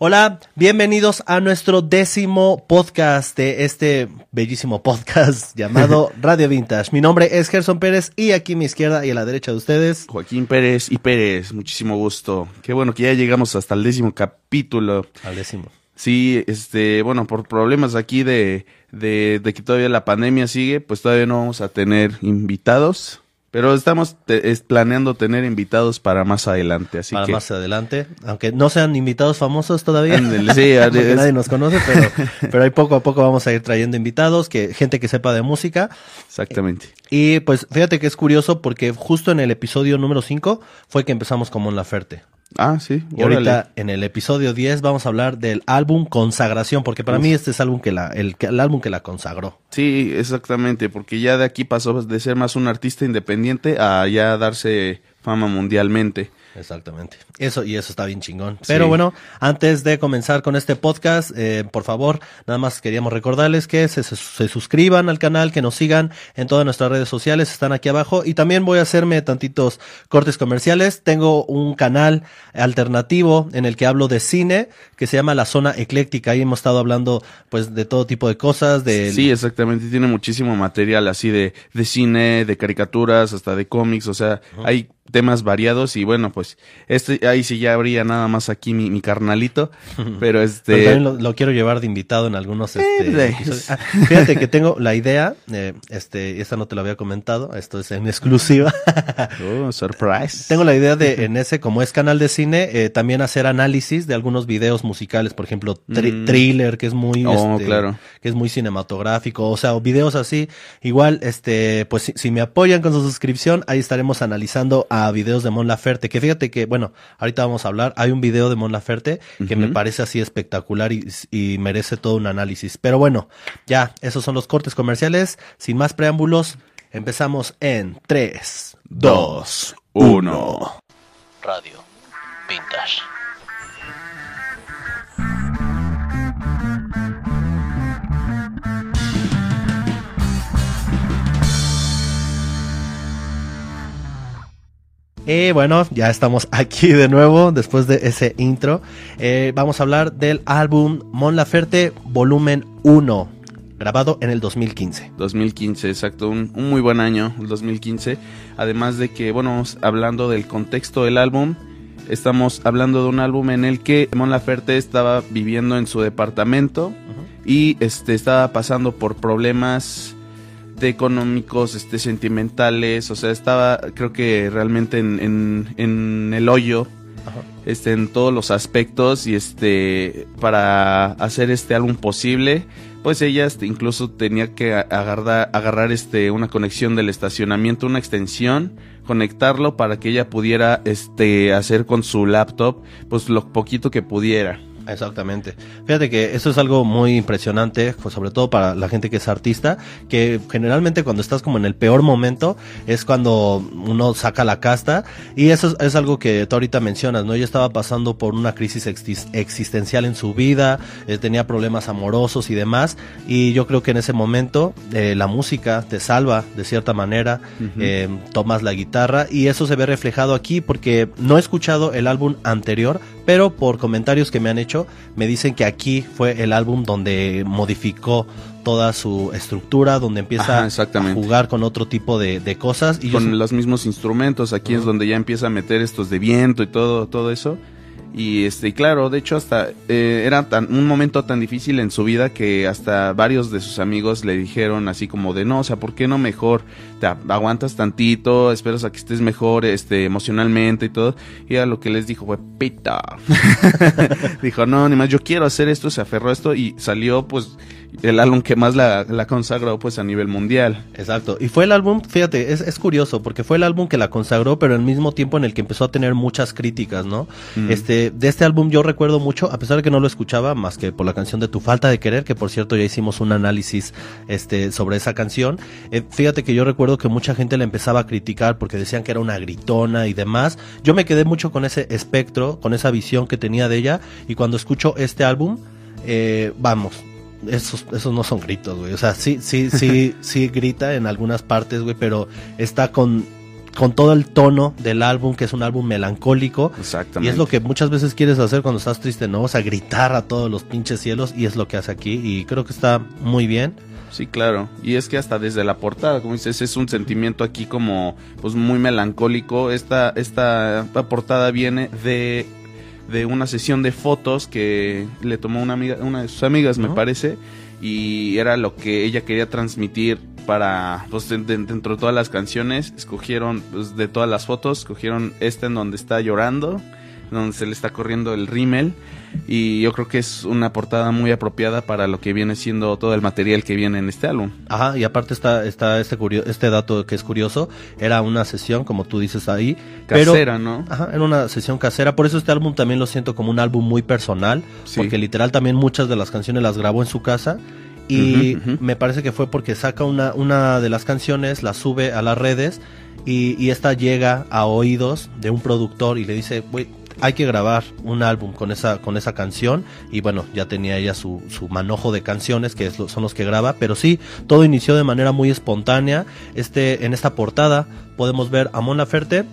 Hola, bienvenidos a nuestro décimo podcast de este bellísimo podcast llamado Radio Vintage. Mi nombre es Gerson Pérez y aquí a mi izquierda y a la derecha de ustedes. Joaquín Pérez y Pérez, muchísimo gusto. Qué bueno que ya llegamos hasta el décimo capítulo. Al décimo. Sí, este, bueno, por problemas aquí de, de, de que todavía la pandemia sigue, pues todavía no vamos a tener invitados. Pero estamos te- es planeando tener invitados para más adelante, así para que más adelante, aunque no sean invitados famosos todavía. Sí, porque nadie nos conoce, pero, pero ahí poco a poco vamos a ir trayendo invitados, que gente que sepa de música. exactamente. Y pues fíjate que es curioso porque justo en el episodio número 5 fue que empezamos con Mon Laferte. Ah, sí. Y ahorita en el episodio 10 vamos a hablar del álbum Consagración, porque para mí este es álbum que la, el, el álbum que la consagró. Sí, exactamente, porque ya de aquí pasó de ser más un artista independiente a ya darse fama mundialmente. Exactamente. Eso, y eso está bien chingón. Sí. Pero bueno, antes de comenzar con este podcast, eh, por favor, nada más queríamos recordarles que se, se- se suscriban al canal, que nos sigan en todas nuestras redes sociales, están aquí abajo. Y también voy a hacerme tantitos cortes comerciales. Tengo un canal alternativo en el que hablo de cine, que se llama La Zona Ecléctica. Ahí hemos estado hablando, pues, de todo tipo de cosas, de... Sí, exactamente, tiene muchísimo material así de, de cine, de caricaturas, hasta de cómics, o sea, hay temas variados y bueno, pues este ahí sí ya habría nada más aquí mi, mi carnalito, pero Pero este también lo, lo quiero llevar de invitado en algunos este, de- episodios. Ah, fíjate que tengo la idea, eh, este, esta no te lo había comentado, esto es en exclusiva. oh, surprise. tengo la idea de en ese, como es canal de cine, eh, también hacer análisis de algunos videos musicales, por ejemplo, tri- Mm. thriller, que es muy, Oh, este, claro. que es muy cinematográfico, o sea, o videos así. Igual, este, pues si, si me apoyan con su suscripción, ahí estaremos analizando a videos de Mon Laferte, que fíjate que, bueno, ahorita vamos a hablar, hay un video de Mon Laferte que me parece así espectacular y, y merece todo un análisis. Pero bueno, ya, esos son los cortes comerciales. Sin más preámbulos, empezamos en 3, Dos, uno. Radio Vintage. Y bueno, ya estamos aquí de nuevo después de ese intro. Eh, vamos a hablar del álbum Mon Laferte Volumen 1, grabado en el 2015. 2015, exacto, un, un muy buen año, el 2015. Además de que, bueno, hablando del contexto del álbum, estamos hablando de un álbum en el que Mon Laferte estaba viviendo en su departamento y este estaba pasando por problemas económicos, este sentimentales, o sea, estaba creo que realmente en, en, en el hoyo Ajá. este, en todos los aspectos y este para hacer este álbum posible pues ella este, incluso tenía que agarrar, agarrar este una conexión del estacionamiento una extensión conectarlo para que ella pudiera este hacer con su laptop pues lo poquito que pudiera Exactamente. Fíjate que eso es algo muy impresionante, pues, sobre todo para la gente que es artista, que generalmente cuando estás como en el peor momento es cuando uno saca la casta y eso es, es algo que tú ahorita mencionas, ¿no? Ella estaba pasando por una crisis exis- existencial en su vida, eh, tenía problemas amorosos y demás y yo creo que en ese momento eh, la música te salva de cierta manera, eh, tomas la guitarra y eso se ve reflejado aquí porque no he escuchado el álbum anterior, pero por comentarios que me han hecho me dicen que aquí fue el álbum donde modificó toda su estructura, donde empieza Ajá, a jugar con otro tipo de, de cosas y con los mismos instrumentos aquí es donde ya empieza a meter estos de viento y todo todo eso y este claro de hecho hasta eh, era tan un momento tan difícil en su vida que hasta varios de sus amigos le dijeron así como de no o sea por qué no mejor te aguantas tantito esperas a que estés mejor este emocionalmente y todo y a lo que les dijo fue pita dijo no ni más yo quiero hacer esto se aferró a esto y salió pues el álbum que más la, la consagró pues a nivel mundial Exacto. Y fue el álbum, fíjate, es, es curioso, porque fue el álbum que la consagró, pero al mismo tiempo en el que empezó a tener muchas críticas, ¿no? Mm. Este, de este álbum yo recuerdo mucho, a pesar de que no lo escuchaba, más que por la canción de Tu Falta de Querer, que por cierto ya hicimos un análisis este, sobre esa canción. Eh, fíjate que yo recuerdo que mucha gente la empezaba a criticar porque decían que era una gritona y demás. Yo me quedé mucho con ese espectro, con esa visión que tenía de ella, y cuando escucho este álbum, eh, vamos, esos, esos no son gritos, güey. O sea, sí, sí, sí, sí grita en algunas partes, güey, pero está con con todo el tono del álbum, que es un álbum melancólico. Exactamente. Y es lo que muchas veces quieres hacer cuando estás triste, ¿no? O sea, gritar a todos los pinches cielos y es lo que hace aquí y creo que está muy bien. Sí, claro. Y es que hasta desde la portada, como dices, es un sentimiento aquí como pues muy melancólico. Esta, esta, esta portada viene de, de una sesión de fotos que le tomó una amiga, una de sus amigas, me parece, y era lo que ella quería transmitir para, pues de- de- dentro de todas las canciones, escogieron, pues, de todas las fotos, escogieron esta en donde está llorando, donde se le está corriendo el rímel, y yo creo que es una portada muy apropiada para lo que viene siendo todo el material que viene en este álbum. Ajá, y aparte está, está este, curio- este dato que es curioso, era una sesión, como tú dices ahí, pero... Casera, ¿no? Ajá, era una sesión casera, por eso este álbum también lo siento como un álbum muy personal, Sí. porque literal también muchas de las canciones las grabó en su casa y me parece que fue porque saca una, una de las canciones, la sube a las redes y, y esta llega a oídos de un productor y le dice, güey, hay que grabar un álbum con esa, con esa canción y bueno, ya tenía ella su, su manojo de canciones que es lo- son los que graba, pero sí, todo inició de manera muy espontánea. Este, en esta portada podemos ver a Mon Laferte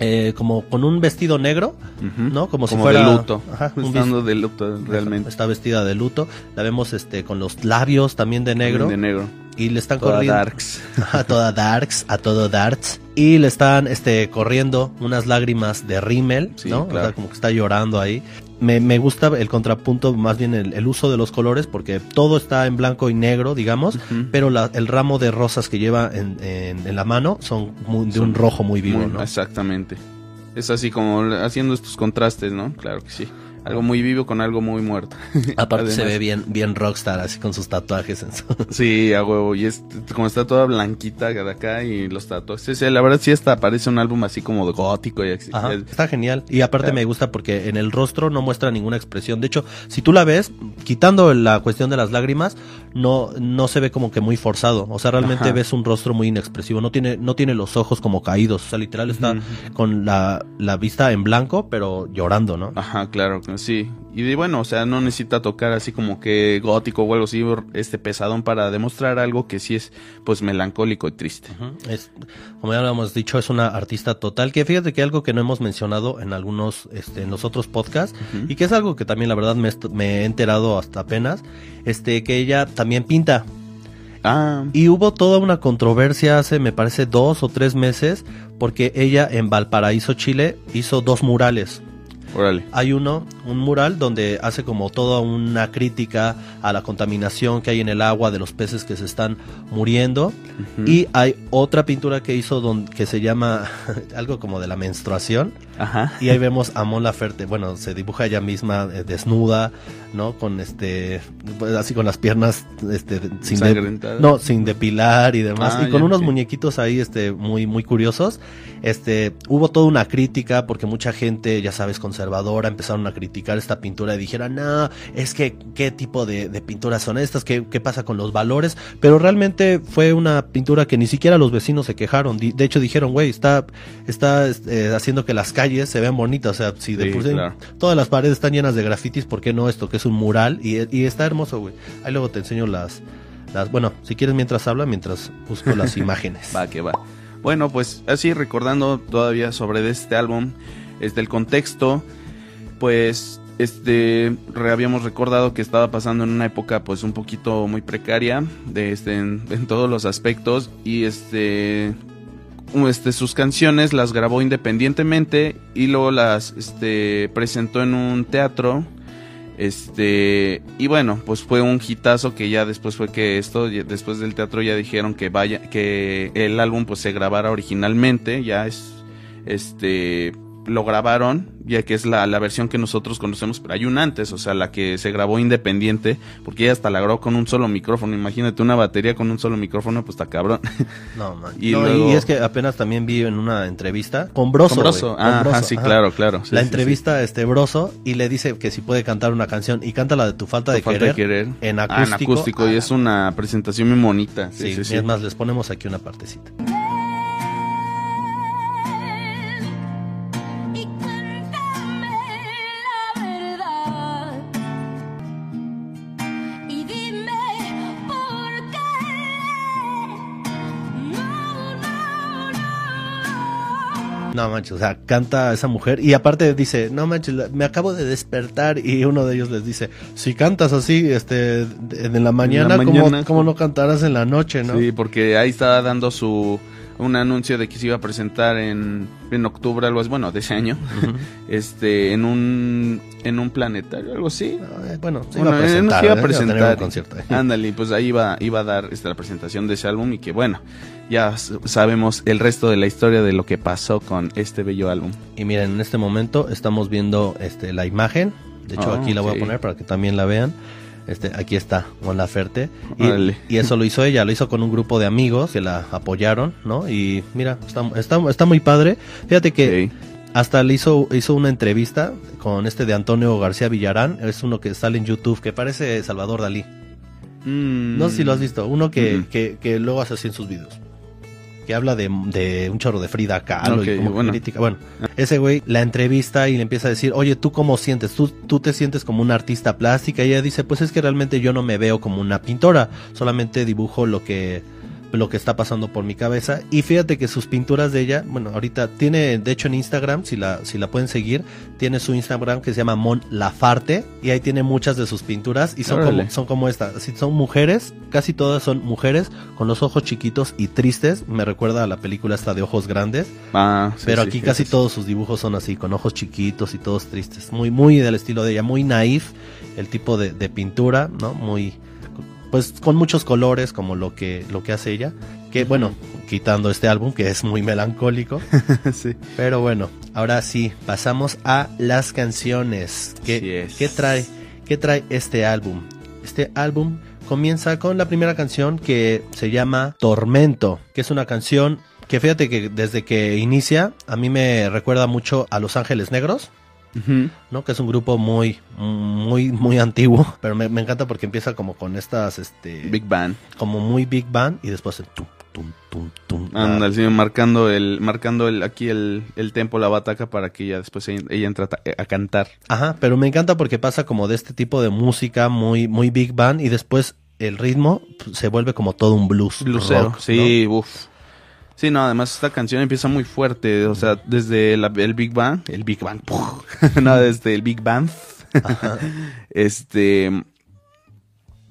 eh, como con un vestido negro. ¿no? Como, si Como fuera de luto. Ajá, un de luto, realmente. Está vestida de luto. La vemos este con los labios también de negro De negro. y le están Toda corriendo darks. a toda darks, a todo darts y le están este corriendo unas lágrimas de rímel, Sí, ¿no? O claro. sea, como que está llorando ahí. Me, me gusta el contrapunto, más bien el, el uso de los colores, porque todo está en blanco y negro, digamos, pero la- el ramo de rosas que lleva en, en- en la mano son muy- de Son un rojo muy vivo, Muy- ¿no? Exactamente. Es así como haciendo estos contrastes, ¿no? Claro que sí. Algo muy vivo con algo muy muerto. Aparte se ve bien, bien rockstar, así con sus tatuajes en su... Sí, a huevo. Y es como está toda blanquita de acá y los tatuajes. Sí, la verdad sí hasta parece un álbum así como gótico y así. Ajá, está genial. Y aparte me gusta porque en el rostro no muestra ninguna expresión. De hecho, si tú la ves, quitando la cuestión de las lágrimas, no, no se ve como que muy forzado. O sea, realmente Ajá. ves un rostro muy inexpresivo. No tiene, no tiene los ojos como caídos. O sea, literal está con la, la vista en blanco, pero llorando, ¿no? Ajá, claro, sí. Y de, bueno, o sea, no necesita tocar así como que gótico o algo así, este pesadón para demostrar algo que sí es pues melancólico y triste. Es, como ya lo hemos dicho, es una artista total. Que fíjate que algo que no hemos mencionado en algunos, este, en los otros podcasts, y que es algo que también la verdad me, me he enterado hasta apenas, este, que ella también pinta. Ah, Y hubo toda una controversia hace, me parece, dos o tres meses, porque ella en Valparaíso, Chile, hizo dos murales. Hay uno, un mural donde hace como toda una crítica a la contaminación que hay en el agua de los peces que se están muriendo. Y hay otra pintura que hizo donde, que se llama algo como de la menstruación. Ajá. Y ahí vemos a Mon Laferte, bueno, se dibuja ella misma eh, desnuda, ¿no? Con este, pues, así con las piernas, este, sin de- no, sin depilar y demás, Ah, y con ya, unos muñequitos ahí, este, muy, muy curiosos. Este, hubo toda una crítica porque mucha gente, ya sabes, conservadora, empezaron a criticar esta pintura y dijeron, no, es que, ¿qué tipo de, de pinturas son estas? ¿Qué, ¿Qué pasa con los valores? Pero realmente fue una pintura que ni siquiera los vecinos se quejaron. De hecho, dijeron, güey, está, está este, haciendo que las calles se vean bonitas. O sea, si de Sí, por sí claro. todas las paredes están llenas de grafitis, ¿por qué no esto que es un mural? Y, y está hermoso, güey. Ahí luego te enseño las, las, bueno, si quieres mientras habla, mientras busco las imágenes. Va, que va. Bueno, pues así recordando todavía sobre este álbum, este el contexto, pues este habíamos recordado que estaba pasando en una época pues un poquito muy precaria de este en, todos los aspectos y este este sus canciones las grabó independientemente y luego las este presentó en un teatro este, y bueno, pues fue un hitazo que ya después fue que esto, después del teatro ya dijeron que vaya, que el álbum pues se grabara originalmente, ya es, este, lo grabaron, ya que es la, la versión que nosotros conocemos, pero hay una antes, o sea, la que se grabó independiente, porque ella hasta la grabó con un solo micrófono, imagínate una batería con un solo micrófono, pues está cabrón. No, man. Y Y, luego- y es que apenas también vi en una entrevista con Broso. Con Broso. con Ah, Broso, ajá, sí, ajá. claro, claro. Sí, la sí, entrevista a este Broso y le dice que si puede cantar una canción y canta la de tu falta, sí. de, Falta querer, de querer. en Ah, acústico. y es una presentación muy bonita. Sí, Sí, sí, sí. es más, les ponemos aquí una partecita. No manches, o sea, canta esa mujer y aparte dice, no manches, me acabo de despertar y uno de ellos les dice, si cantas así, este, en la mañana, ¿cómo- mañana, ¿cómo, sí. no cantarás en la noche, no? Sí, porque ahí estaba dando su un anuncio de que se iba a presentar en, en octubre, algo así, bueno, de ese año, este, en un en un planetario, algo así. Eh, bueno, se Bueno, iba a presentar, nos iba a tener presentar. un concierto. Ándale, pues ahí iba, iba a dar este, la presentación de ese álbum y que bueno, ya sabemos el resto de la historia de lo que pasó con este bello álbum. Y miren, en este momento estamos viendo este la imagen. De hecho, Ah, aquí la voy a poner para que también la vean. Este, aquí está, Mon Laferte. Y, y eso lo hizo ella, lo hizo con un grupo de amigos que la apoyaron, ¿no? Y mira, está, está, está muy padre. Fíjate que hasta le hizo, hizo una entrevista con este de Antonio García Villarán. Es uno que sale en YouTube, que parece Salvador Dalí. Mm. No sé si lo has visto. Uno que, Mm. que, que luego hace así en sus videos. Que habla de, de un chorro de Frida Kahlo Ok, y como bueno. critica. Bueno, ese güey la entrevista y le empieza a decir, oye, ¿tú cómo sientes? ¿Tú, tú te sientes como una artista plástica? Y ella dice, pues es que realmente yo no me veo como una pintora. Solamente dibujo lo que lo que está pasando por mi cabeza y fíjate que sus pinturas de ella, bueno, ahorita tiene de hecho en Instagram, si la si la pueden seguir, tiene su Instagram que se llama Mon Lafarte y ahí tiene muchas de sus pinturas y son Órale. como son como estas, así son mujeres, casi todas son mujeres con los ojos chiquitos y tristes, me recuerda a la película esta de ojos grandes, Ah, sí, pero aquí sí, casi sí. todos sus dibujos son así, con ojos chiquitos y todos tristes, muy muy del estilo de ella, muy naif el tipo de, de pintura, ¿no? Muy pues con muchos colores como lo que lo que hace ella, que bueno, quitando este álbum que es muy melancólico, sí. pero bueno, ahora sí, pasamos a las canciones. ¿Qué, Así es. ¿qué trae, ¿Qué trae este álbum? Este álbum comienza con la primera canción que se llama Tormento, que es una canción que fíjate que desde que inicia a mí me recuerda mucho a Los Ángeles Negros. ¿No? Que es un grupo muy, muy, muy antiguo, pero me, me encanta porque empieza como con estas, este, Big Bang. como muy big band y después el tum, tum, tum, tum. Anda, sí, marcando el, marcando el, aquí el, el tempo, la bataca para que ella después ella, ella entre a, ta- a cantar. Ajá, pero me encanta porque pasa como de este tipo de música muy, muy big band y después el ritmo se vuelve como todo un blues. Blusero, rock, sí, uff. Sí, no, además esta canción empieza muy fuerte, o sea, desde la- el Big Bang, el Big Bang, no, desde el Big Bang, este,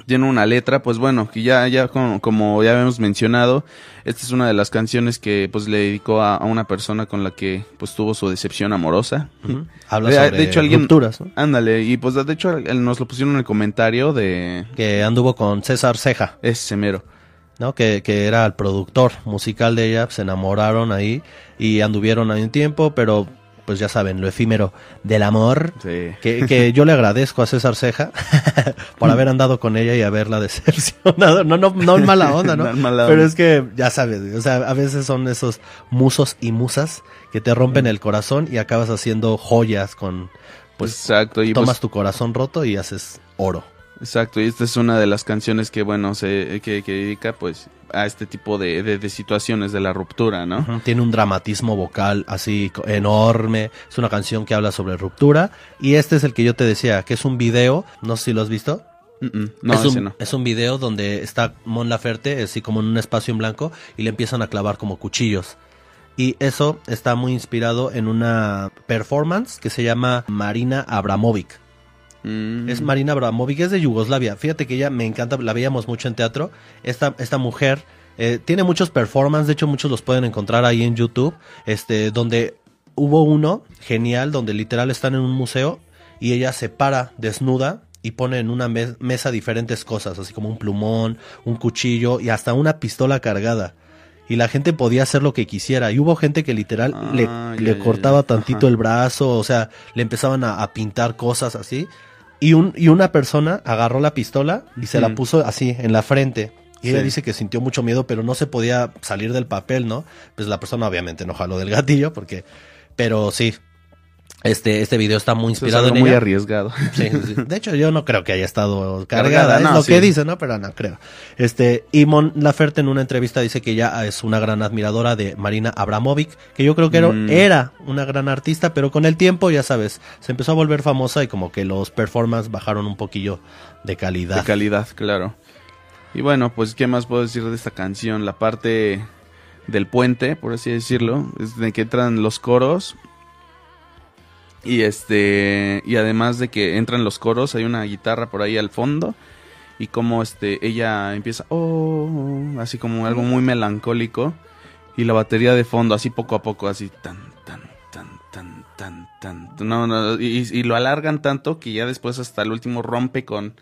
tiene una letra, pues bueno, que ya, ya como, como ya habíamos mencionado, esta es una de las canciones que pues le dedicó a, a una persona con la que pues tuvo su decepción amorosa. Ujú. Habla De- sobre de hecho, alguien- rupturas, ¿no? Ándale, y pues de hecho nos lo pusieron en el comentario de Que anduvo con César Ceja, ese mero. ¿No? Que, que era el productor musical de ella, se enamoraron ahí y anduvieron ahí un tiempo, pero pues ya saben, lo efímero del amor. Sí. Que, que yo le agradezco a César Ceja por haber andado con ella y haberla decepcionado. No, no, no en mala onda, ¿no? No mala Pero onda. es que, ya sabes, o sea, a veces son esos musos y musas que te rompen el corazón y acabas haciendo joyas con, pues, Exacto, y tomas pues, tu corazón roto y haces oro. Exacto, y esta es una de las canciones que, bueno, se, que, que dedica, pues, a este tipo de, de, de situaciones de la ruptura, ¿no? Tiene un dramatismo vocal así enorme. Es una canción que habla sobre ruptura. Y este es el que yo te decía, que es un video, no sé si lo has visto. No, es, un, no. es un video donde está Mon Laferte, así como en un espacio en blanco, y le empiezan a clavar como cuchillos. Y eso está muy inspirado en una performance que se llama Marina Abramovic. Mm, Es Marina Abramovic, es de Yugoslavia. Fíjate que ella me encanta, la veíamos mucho en teatro. Esta, esta mujer eh, tiene muchos performances, de hecho muchos los pueden encontrar ahí en YouTube, este, donde hubo uno genial, donde literal están en un museo y ella se para desnuda y pone en una mes- mesa diferentes cosas, así como un plumón, un cuchillo y hasta una pistola cargada. Y la gente podía hacer lo que quisiera. Y hubo gente que literal Ah, le, ya, le ya, cortaba ya. tantito Ajá. el brazo, o sea, le empezaban a, a pintar cosas así. Y, un, y una persona agarró la pistola y se la puso así en la frente. Y ella Sí. dice que sintió mucho miedo, pero no se podía salir del papel, ¿no? Pues la persona obviamente no jaló del gatillo, porque. Pero sí. Este, este video está muy eso es inspirado algo en muy ella. arriesgado. Sí, sí. De hecho, yo no creo que haya estado cargada. Cargada, es no, lo que dice, ¿no? Pero no creo. Este, y Mon Laferte en una entrevista dice que ella es una gran admiradora de Marina Abramovic, que yo creo que era, Mm. era una gran artista, pero con el tiempo, ya sabes, se empezó a volver famosa y como que los performances bajaron un poquillo de calidad. De calidad, claro. Y bueno, pues, ¿qué más puedo decir de esta canción? La parte del puente, por así decirlo, es de que entran los coros. Y este, y además de que entran los coros, hay una guitarra por ahí al fondo. Y como este, ella empieza, oh, así como algo muy melancólico. Y la batería de fondo, así poco a poco, así tan, tan, tan, tan, tan, tan. No, no, y, y lo alargan tanto que ya después hasta el último rompe con,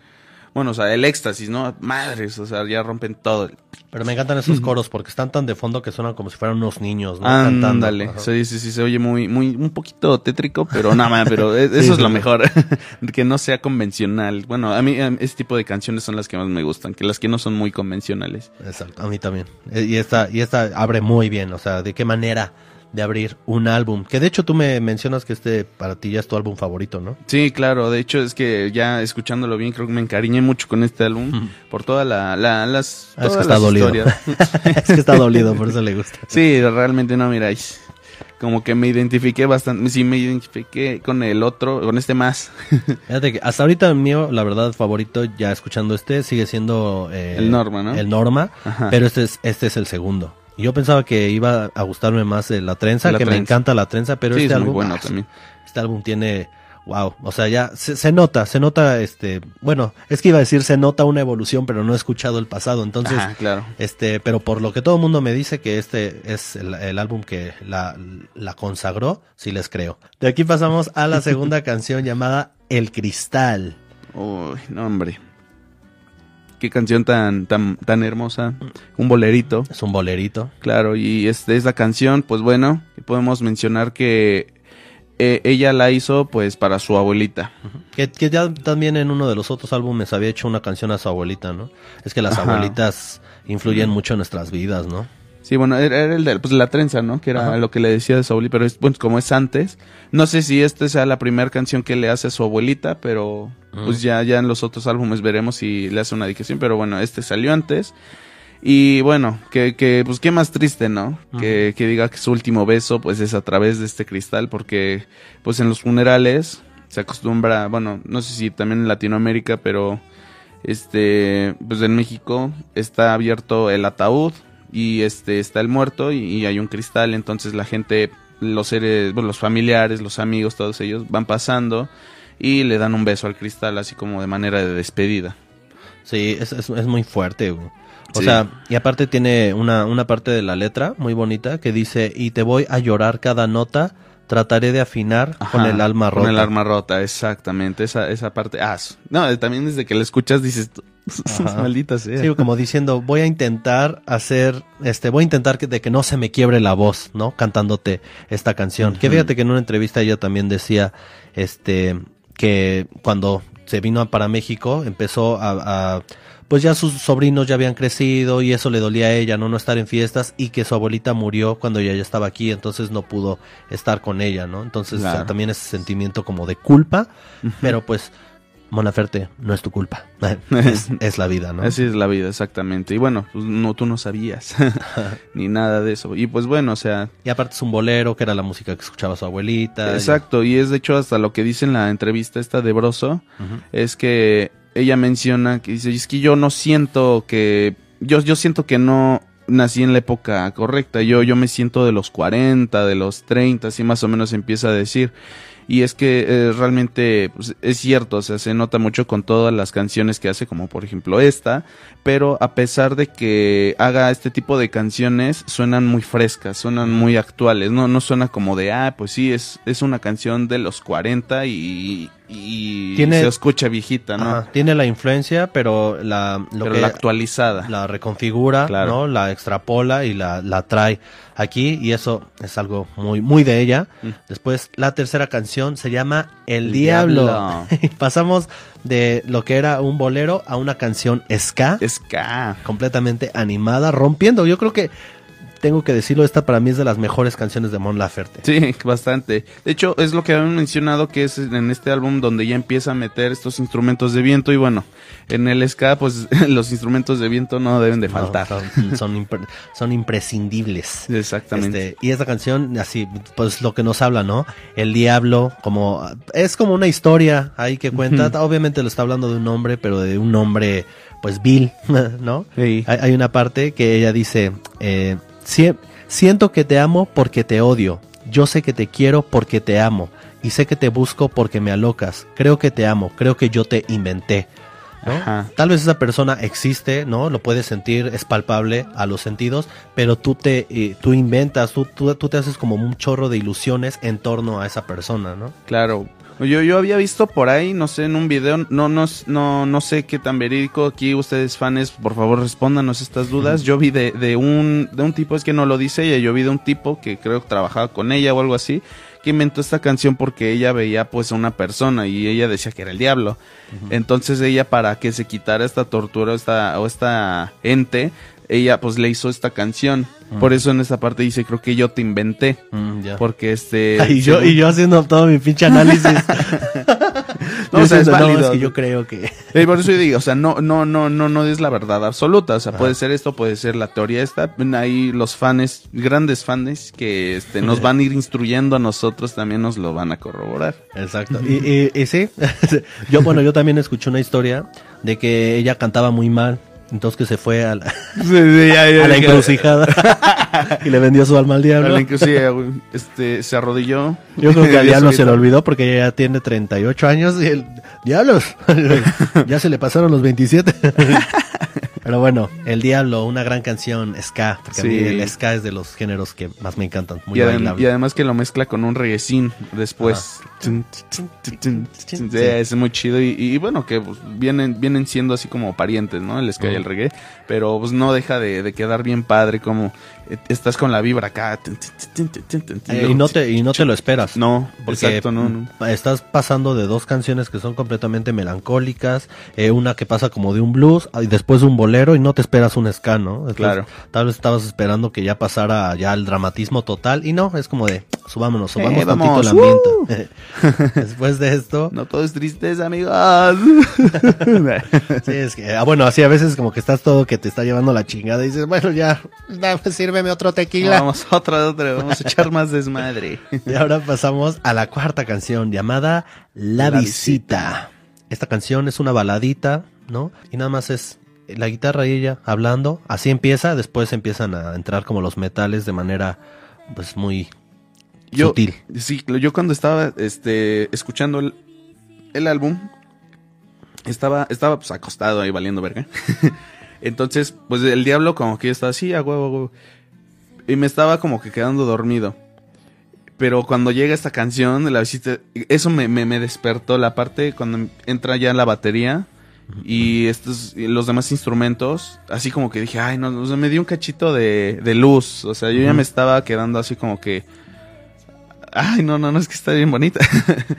bueno, o sea, el éxtasis, ¿no? Madres, o sea, ya rompen todo. Pero me encantan esos coros porque están tan de fondo que suenan como si fueran unos niños, ¿no? Cantando. Ándale, sí, sí, sí, se oye muy, muy, un poquito tétrico, pero nada más, pero e- eso Sí, es sí, lo mejor, que no sea convencional. Bueno, a mí ese tipo de canciones son las que más me gustan, que las que no son muy convencionales. Exacto, a mí también. Eh, Y esta, y esta abre muy bien, o sea, de qué manera de abrir un álbum. Que de hecho tú me mencionas que este para ti ya es tu álbum favorito, ¿no? Sí, claro, de hecho es que ya escuchándolo bien, creo que me encariñé mucho con este álbum, por toda la, la- las, Ah, es que todas está las dolido. historias. es que está dolido, por eso le gusta. Sí, realmente no, miráis. Como que me identifiqué bastante, sí, me identifiqué con el otro, con este más. Fíjate que hasta ahorita el mío, la verdad, favorito, ya escuchando este, sigue siendo eh, El Norma, ¿no? El Norma, Ajá. pero este es, este es el segundo. Y Yo pensaba que iba a gustarme más la trenza, La que me encanta la trenza, pero sí, este es álbum, muy bueno ah, también. este álbum tiene, wow, o sea, ya se, se nota, se nota, este, bueno, es que iba a decir se nota una evolución, pero no he escuchado el pasado, entonces, Ajá, claro. este, pero por lo que todo el mundo me dice que este es el, el álbum que la, la consagró, sí les creo. De aquí pasamos a la segunda canción llamada El Cristal. Uy, no, hombre. Qué canción tan, tan, tan hermosa. Un bolerito, Es un bolerito. claro. Y este, esta canción, pues bueno, podemos mencionar que eh, ella la hizo pues para su abuelita. Que, que ya también en uno de los otros álbumes había hecho una canción a su abuelita, ¿no? Es que las Ajá. abuelitas influyen mucho en nuestras vidas, ¿no? Sí, bueno, era, era el de pues, la trenza, ¿no? Que era Ajá. lo que le decía de su abuelita, pero es, bueno, como es antes. No sé si esta sea la primera canción que le hace a su abuelita, pero pues ya, ya en los otros álbumes veremos si le hace una dedicación. Pero bueno, este salió antes. Y bueno, que, que pues qué más triste, ¿no? que, que diga que su último beso pues es a través de este cristal, porque pues en los funerales se acostumbra, bueno, no sé si también en Latinoamérica, pero este, pues en México está abierto el ataúd y este está el muerto y, y hay un cristal, entonces la gente, los seres, bueno, los familiares, los amigos, todos ellos van pasando y le dan un beso al cristal así como de manera de despedida. Sí, es, es, es muy fuerte, güey. O Sí. sea, y aparte tiene una, una parte de la letra muy bonita que dice, y te voy a llorar cada nota, trataré de afinar con el alma rota. Con el alma rota, exactamente. Esa, esa parte. Ah, no, eh, también desde que la escuchas dices, maldita sea. Sí, como diciendo, voy a intentar hacer, este, voy a intentar que, de que no se me quiebre la voz, ¿no? Cantándote esta canción. Que fíjate que en una entrevista ella también decía, este, que cuando se vino para México empezó a, a- pues ya sus sobrinos ya habían crecido y eso le dolía a ella, ¿no? No estar en fiestas y que su abuelita murió cuando ella ya estaba aquí, entonces no pudo estar con ella, ¿no? Entonces Claro. o sea, también ese sentimiento como de culpa, pero pues, Mona Ferte, no es tu culpa, es, es la vida, ¿no? Así es la vida, exactamente. Y bueno, pues no, tú no sabías ni nada de eso. Y pues bueno, o sea, Y aparte es un bolero, que era la música que escuchaba su abuelita. exacto. Y es de hecho hasta lo que dice en la entrevista esta de Broso, es que ella menciona que dice, es que yo no siento que, yo, yo siento que no nací en la época correcta, yo, yo me siento de los 40, de los 30, así más o menos empieza a decir. Y es que eh, realmente pues, es cierto, o sea, se nota mucho con todas las canciones que hace, como por ejemplo esta, pero a pesar de que haga este tipo de canciones, suenan muy frescas, suenan muy actuales, no, no suena como de, ah, pues sí, es, es una canción de los 40 y, y Tiene- se escucha viejita, ¿no? Ajá, tiene la influencia, pero la, lo pero que la actualizada. la reconfigura, Claro. ¿no? La extrapola y la, la trae aquí y eso es algo muy, muy de ella. Mm. Después, la tercera canción se llama El, El Diablo. Diablo. Pasamos de lo que era un bolero a una canción ska, Ska. completamente animada, rompiendo. Yo creo que tengo que decirlo, esta para mí es de las mejores canciones de Mon Laferte. Sí, bastante. De hecho, es lo que habían mencionado que es en este álbum donde ya empieza a meter estos instrumentos de viento y bueno, en el ska pues los instrumentos de viento no deben de No, faltar. son, son, impre- son imprescindibles. Exactamente. Este, y esta canción, así, pues lo que nos habla, ¿no? El diablo, como, es como una historia ahí que cuenta, obviamente lo está hablando de un hombre, pero de un hombre, pues, vil, ¿no? Sí. Hay, hay una parte que ella dice, eh, "Sie- Siento que te amo porque te odio. Yo sé que te quiero porque te amo. Y sé que te busco porque me alocas. Creo que te amo. Creo que yo te inventé. Tal vez esa persona existe, ¿no? Lo puedes sentir, es palpable a los sentidos, pero tú te eh, tú inventas, tú, tú, tú te haces como un chorro de ilusiones en torno a esa persona, ¿no? Claro. Yo, yo había visto por ahí, no sé, en un video, no, no, no, no sé qué tan verídico. Aquí ustedes fans, por favor, respóndanos estas dudas. Yo vi de, de un, de un tipo, es que no lo dice ella, yo vi de un tipo que creo que trabajaba con ella o algo así, que inventó esta canción porque ella veía pues a una persona y ella decía que era el diablo. Entonces ella para que se quitara esta tortura o esta, o esta ente, ella pues le hizo esta canción. Por eso en esta parte dice, creo que yo te inventé. Mm. Porque este... y, yo, y yo haciendo todo mi pinche análisis. No, Yo o sea, es no, válido. es que yo creo que... Eh, por eso yo digo, o sea, no, no, no, no, no es la verdad absoluta. O sea, puede ser esto, puede ser la teoría esta. Ahí los fans, grandes fans que este, nos van a ir instruyendo a nosotros también nos lo van a corroborar. Exacto. Y, y- y sí, yo bueno, yo también escuché una historia de que ella cantaba muy mal, entonces que se fue a la, a la encrucijada y le vendió su alma al diablo. Este, se arrodilló. Yo creo que al diablo se le olvidó porque ella ya tiene 38 años y el diablos ya se le pasaron los 27. Pero bueno, El Diablo, una gran canción, ska, porque a mí Sí. el ska es de los géneros que más me encantan, muy Y, adem- y además que lo mezcla con un reguecín después. Tun, tun, tun, tun, tun. Sí, Es muy chido y, y bueno, que pues, vienen, vienen siendo así como parientes, ¿no? El ska y el reggae, pero pues no deja de, de quedar bien padre como estás con la vibra acá. tun, Eh, y no te y no te lo esperas. No, Porque exacto, no, no. estás pasando de dos canciones que son completamente melancólicas, eh, una que pasa como de un blues y después un bolero y no te esperas un ska, ¿no? Entonces, Claro. Tal vez estabas esperando que ya pasara ya el dramatismo total y no, es como de subámonos, subamos Eh, tantito el ambiente. después de esto, No todo es tristeza, amigos. sí, es que, ah, bueno, así a veces como que estás todo que te está llevando la chingada y dices, bueno, ya, dame, sírveme otro tequila. Vamos, otra, otra, vamos a echar más desmadre. Y ahora pasamos a la cuarta canción llamada La, La visita. Esta canción es una baladita, ¿no? Y nada más es la guitarra y ella hablando. Así empieza, después empiezan a entrar como los metales de manera pues muy Yo, sutil. Sí, yo cuando estaba este, escuchando el, el álbum, estaba, estaba pues acostado ahí valiendo verga. Entonces, pues el diablo como que yo estaba así, a huevo, a huevo. Y me estaba como que quedando dormido. Pero cuando llega esta canción la visita, eso me, me, me despertó la parte cuando entra ya la batería y estos y los demás instrumentos, así como que dije, ay, no, o sea, me dio un cachito de, de luz, o sea, yo ya me estaba quedando así como que, ay, no, no, no, es que está bien bonita.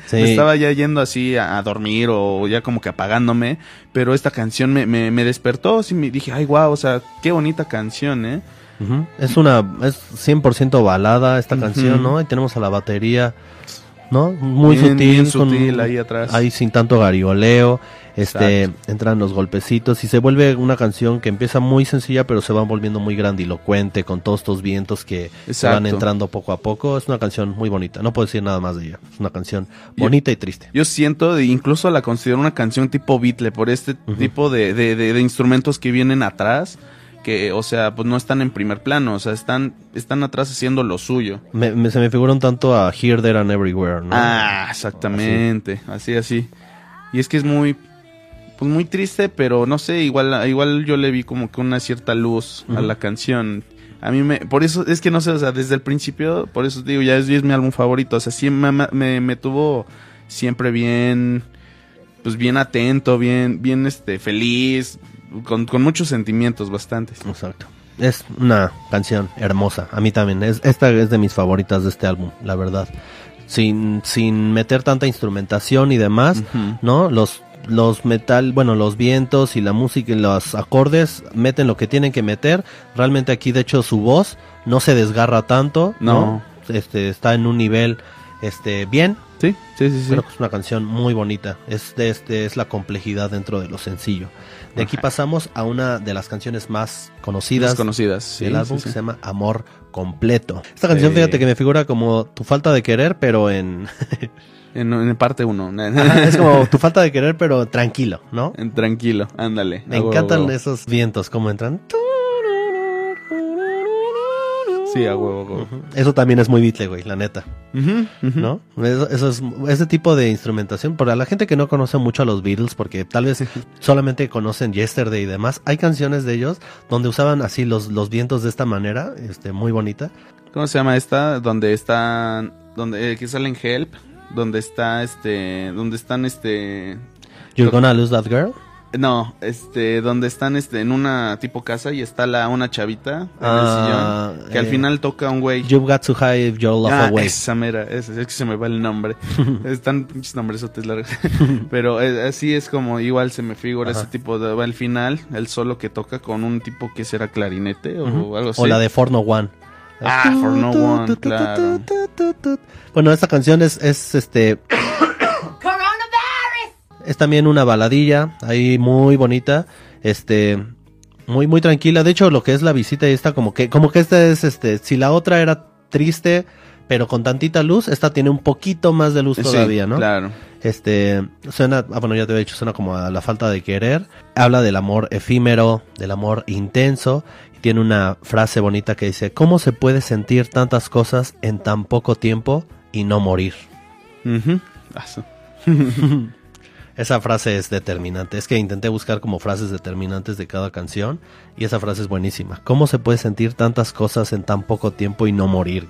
Sí. Me estaba ya yendo así a, a dormir o ya como que apagándome, pero esta canción me, me, me despertó, así me dije, ay, wow, o sea, qué bonita canción, ¿eh? Es una, es 100% balada esta canción, ¿no? Y tenemos a la batería, ¿no? Muy Bien- sutil. bien con- sutil ahí atrás. Ahí sin tanto garioleo. Este, Exacto. entran los golpecitos y se vuelve una canción que empieza muy sencilla, pero se va volviendo muy grandilocuente con todos estos vientos que se van entrando poco a poco. Es una canción muy bonita. No puedo decir nada más de ella. Es una canción bonita y triste. Yo siento, incluso la considero una canción tipo Beatle, por este tipo de, de, de- de instrumentos que vienen atrás, que, o sea, pues no están en primer plano, o sea, están, están atrás haciendo lo suyo. Me- me- se me figura un tanto a Here, There and Everywhere, ¿no? Ah, exactamente, así, así. Y es que es muy, pues muy triste, pero no sé, igual, igual yo le vi como que una cierta luz a la canción. A mí me, por eso, es que no sé, o sea, desde el principio, por eso digo, ya es, es mi álbum favorito, o sea, sí me, me, me tuvo siempre bien, pues bien atento, bien, bien, este, feliz, con, con muchos sentimientos, bastantes. Exacto. Es una canción hermosa. A mí también. Es, esta es de mis favoritas de este álbum, la verdad. Sin, sin meter tanta instrumentación y demás. ¿no? Los, los metal, bueno, los vientos y la música y los acordes meten lo que tienen que meter. Realmente aquí, de hecho, su voz no se desgarra tanto, ¿no? Este, está en un nivel, este, bien. Sí, sí, sí, sí. Creo que es una canción muy bonita. Es de este, es la complejidad dentro de lo sencillo. De aquí Ajá. pasamos a una de las canciones más conocidas Desconocidas, sí, del álbum sí, que sí. se llama Amor Completo. Esta canción, fíjate que me figura como tu falta de querer, pero en... En, en parte uno. es como tu falta de querer, pero tranquilo, ¿no? En Tranquilo, ándale. Me encantan huevo. esos vientos, como entran. Sí, a huevo. Eso también es muy Beatle, güey, la neta. ¿no? Eso, eso es ese tipo de instrumentación. Para la gente que no conoce mucho a los Beatles, porque tal vez solamente conocen Yesterday y demás, hay canciones de ellos donde usaban así los, los vientos de esta manera, este, muy bonita. ¿Cómo se llama esta? Donde están, donde eh, que salen Help, donde está este, donde están este, You're gonna lose that girl. No, este, donde están este en una tipo casa y está la una chavita en Ah, el sillón que al eh, final toca un güey. You've got to hide your love Ah, away. esa mera, esa, es que se me va el nombre. Están pinches nombresotes largos. Pero eh, así es como igual se me figura Ajá. ese tipo de al final, el solo que toca con un tipo que será clarinete o algo así. O la de For No One. Ah, For No One, claro. Bueno, esta canción es, es este es también una baladilla, ahí muy bonita, este, muy muy tranquila. De hecho, lo que es la visita esta como que como que esta es este, si la otra era triste, pero con tantita luz, esta tiene un poquito más de luz Sí, todavía, ¿no? Claro. Este, suena, ah, bueno, ya te había dicho, suena como a la falta de querer. Habla del amor efímero, del amor intenso. Y tiene una frase bonita que dice, ¿cómo se puede sentir tantas cosas en tan poco tiempo y no morir? Ah, su- Esa frase es determinante. Es que intenté buscar como frases determinantes de cada canción y esa frase es buenísima. ¿Cómo se puede sentir tantas cosas en tan poco tiempo y no morir?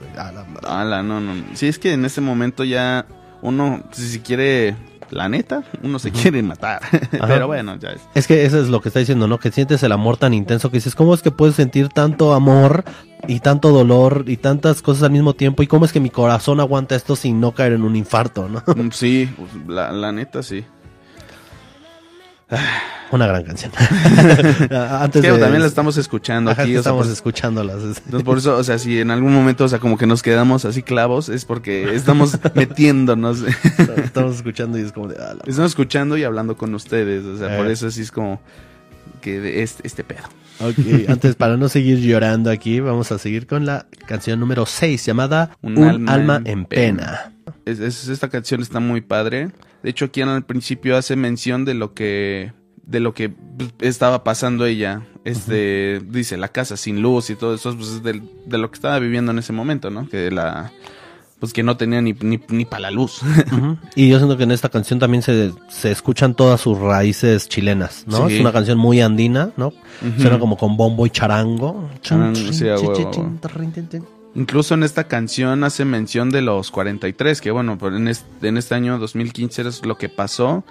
Ala, no, no. Sí, es que en ese momento ya uno, si si quiere, la neta, uno se quiere matar. Pero bueno, ya es. Es que eso es lo que está diciendo, ¿no? Que sientes el amor tan intenso que dices, ¿cómo es que puedes sentir tanto amor y tanto dolor y tantas cosas al mismo tiempo? ¿Y cómo es que mi corazón aguanta esto sin no caer en un infarto, ¿no? Mm, Sí, pues, la, la neta sí. Una gran canción. Antes Es que de... también la estamos escuchando Ajá, aquí. o sea, estamos pues, escuchándolas. entonces, por eso, o sea, si en algún momento, o sea, como que nos quedamos así clavos, es porque estamos metiéndonos. estamos escuchando y es como de... "Ah, la estamos escuchando y hablando con ustedes. O sea, Eh. por eso así es como que este, este pedo. Ok, antes para no seguir llorando aquí, vamos a seguir con la canción número 6 llamada Un, alma, en pena. Es- es- esta canción está muy padre. De hecho, aquí al principio hace mención de lo que de lo que pues, estaba pasando ella. Este dice la casa sin luz y todo eso, pues, es del- de, lo que estaba viviendo en ese momento, ¿no? Que la pues que no tenía ni, ni, ni para la luz. Y yo siento que en esta canción también se, se escuchan todas sus raíces chilenas, ¿no? Sí. Es una canción muy andina, ¿no? Ujú. Suena como con bombo y charango. Charango, sí, Incluso en esta canción hace mención de los 43, que bueno, en este, en este año 2015 es lo que pasó.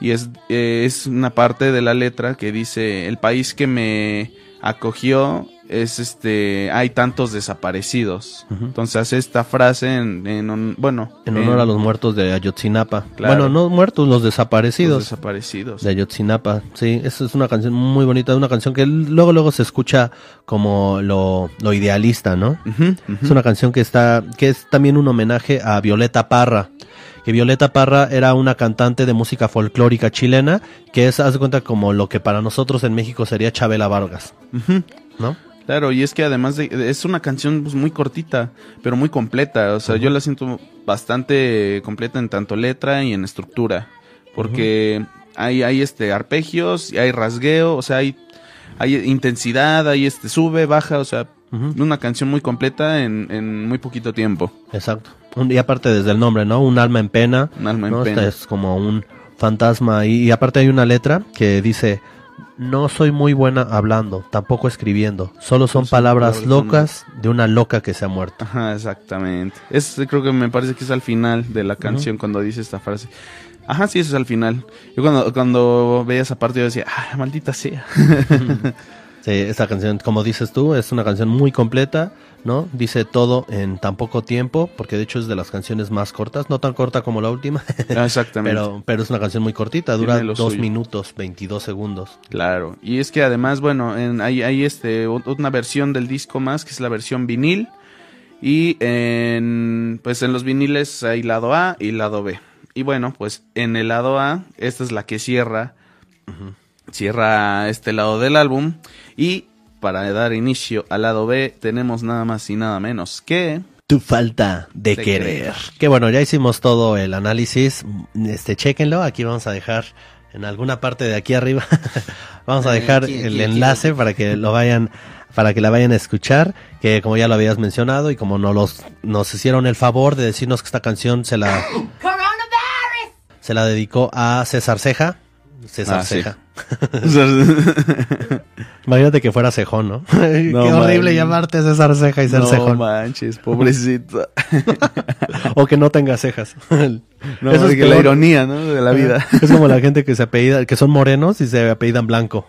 Y es, eh, es una parte de la letra que dice, el país que me acogió es este, hay tantos desaparecidos. Entonces hace esta frase en, en un- bueno. En honor a los muertos de Ayotzinapa. Claro. Bueno, no muertos, los los desaparecidos. desaparecidos. de Ayotzinapa, sí, esa es una canción muy bonita, una canción que luego luego se escucha como lo, lo idealista, ¿no? Es una canción que está, que es también un homenaje a Violeta Parra. Que Violeta Parra era una cantante de música folclórica chilena, que es, haz de cuenta, como lo que para nosotros en México sería Chabela Vargas. ¿no? Claro, y es que además de, es una canción pues, muy cortita, pero muy completa. O sea, yo la siento bastante completa en tanto letra y en estructura. Porque hay, hay este arpegios, y hay rasgueo, o sea, hay, hay intensidad, hay este sube, baja, o sea, una canción muy completa en, en muy poquito tiempo. Exacto. Un- y aparte desde el nombre, ¿no? Un alma en pena. Un alma en ¿no? pena. Esta es como un fantasma. Y, y aparte hay una letra que dice, no soy muy buena hablando, tampoco escribiendo. Solo son palabras locas de una loca que se ha muerto. Ajá, exactamente. Es, creo que me parece que es al final de la canción cuando dice esta frase. Ajá, sí, eso es al final. Yo cuando, cuando veía esa parte yo decía, ah, maldita sea. Sí, esta canción, como dices tú, es una canción muy completa, ¿no? Dice todo en tan poco tiempo, porque de hecho es de las canciones más cortas, no tan corta como la última, Ah, Exactamente. pero, pero es una canción muy cortita, dura dos suyo. minutos, 22 segundos. Claro, y es que además, bueno, en, hay, hay este, una versión del disco más, que es la versión vinil, y en, pues en los viniles hay lado A y lado B. Y bueno, pues en el lado A, esta es la que cierra, cierra este lado del álbum, y para dar inicio al lado B tenemos nada más y nada menos que... Tu falta de, De querer. querer. Que bueno, ya hicimos todo el análisis. Este, chéquenlo. Aquí vamos a dejar en alguna parte de aquí arriba Vamos a Eh, dejar ¿quién- el quién- enlace para que lo vayan, para que la vayan a escuchar, que como ya lo habías mencionado y como nos los, nos hicieron el favor de decirnos que esta canción se la, se la dedicó a César Ceja. César Ah, sí. Ceja. Imagínate que fuera Cejón, ¿no? Qué No, horrible man. llamarte César Ceja y ser no Cejón. manches, pobrecito. O que no tenga cejas. No, Eso es que la ironía, ¿no? De la vida. Es como la gente que se apellida, que son morenos y se apellidan blanco.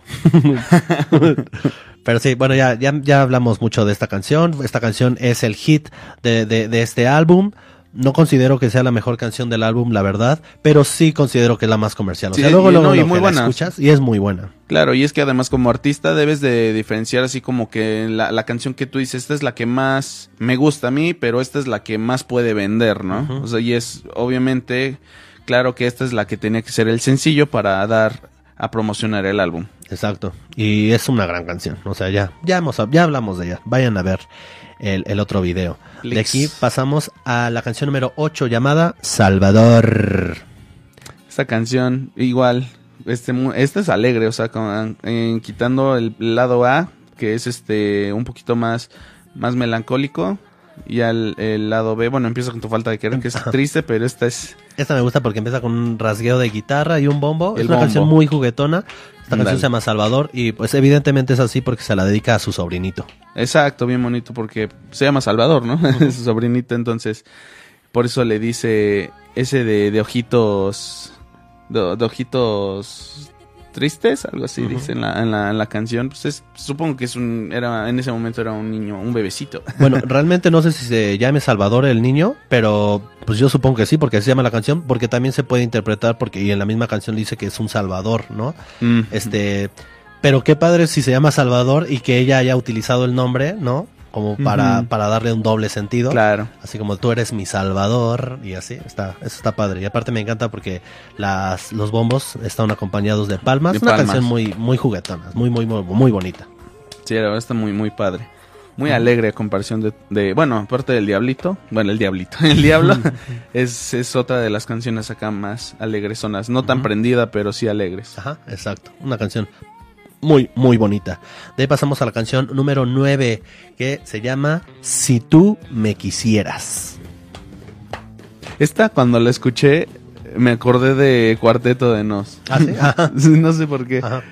Pero sí, bueno, ya, ya, ya hablamos mucho de esta canción. Esta canción es el hit de, de, de este álbum. No considero que sea la mejor canción del álbum, la verdad, pero sí considero que es la más comercial. O Sí, sea, luego, y luego no, y muy la escuchas y es muy buena. Claro, y es que además como artista debes de diferenciar así como que la, la canción que tú dices, esta es la que más me gusta a mí, pero esta es la que más puede vender, ¿no? O sea, y es obviamente, claro que esta es la que tenía que ser el sencillo para dar a promocionar el álbum. Exacto. Y es una gran canción. O sea, ya, ya, hemos, ya hablamos de ella. Vayan a ver el, el otro video. De aquí pasamos a la canción número 8 llamada Salvador. Esta canción, igual, este, este es alegre, o sea, con- eh, quitando el lado A, que es este un poquito más, más melancólico, y al el lado B, bueno, empieza con tu falta de querer, que es triste, pero esta es Esta me gusta porque empieza con un rasgueo de guitarra y un bombo. El es una bombo. canción muy juguetona. Esta Dale. canción se llama Salvador y pues evidentemente es así porque se la dedica a su sobrinito. Exacto, bien bonito porque se llama Salvador, ¿no? Es su sobrinito, entonces por eso le dice ese de, de ojitos, de, de ojitos tristes, algo así dice en la, en la, en la canción. Pues es, supongo que es un, era, en ese momento era un niño, un bebecito. Bueno, realmente no sé si se llame Salvador el niño, pero pues yo supongo que sí, porque así se llama la canción, porque también se puede interpretar, porque y en la misma canción dice que es un Salvador, ¿no? Este, pero qué padre si se llama Salvador y que ella haya utilizado el nombre, ¿no? Como para, para darle un doble sentido. Claro. Así como tú eres mi salvador y así, está, eso está padre. Y aparte me encanta porque las, los bombos están acompañados de palmas. De una palmas. canción muy, muy juguetona, muy, muy, muy, muy bonita. Sí, la verdad está muy, muy padre. Muy alegre a comparación de, de- bueno, aparte del Diablito, bueno, el Diablito, el Diablo es, es otra de las canciones acá más alegresonas, no tan Ujú. prendida, pero sí alegres. Ajá, exacto. Una canción muy, muy bonita. De ahí pasamos a la canción número 9, que se llama Si tú me quisieras. Esta, cuando la escuché, me acordé de Cuarteto de Nos. ¿Ah, sí? Ajá. no sé por qué. Ajá.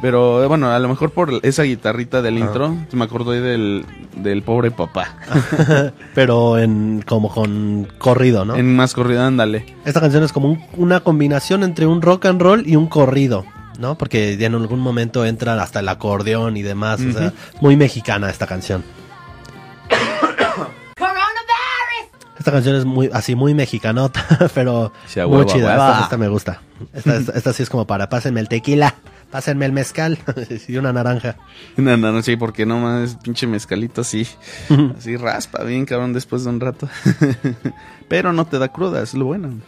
Pero eh, bueno, a lo mejor por esa guitarrita del Ajá. intro, me acordé del, del pobre papá. Pero en, como con corrido, ¿no? En más corrida, ándale. Esta canción es como un- una combinación entre un rock and roll y un corrido, ¿no? Porque ya en algún momento entra hasta el acordeón y demás. O sea, muy mexicana esta canción. Esta canción es muy así, muy mexicanota, pero Sí, muy huevo, chida. huevo. Esta, esta me gusta. Esta, esta, esta sí es como para pásenme el tequila, pásenme el mezcal y una naranja. No, no, no, sí, porque no más pinche mezcalito así, así raspa bien cabrón después de un rato. Pero no te da cruda, es lo bueno.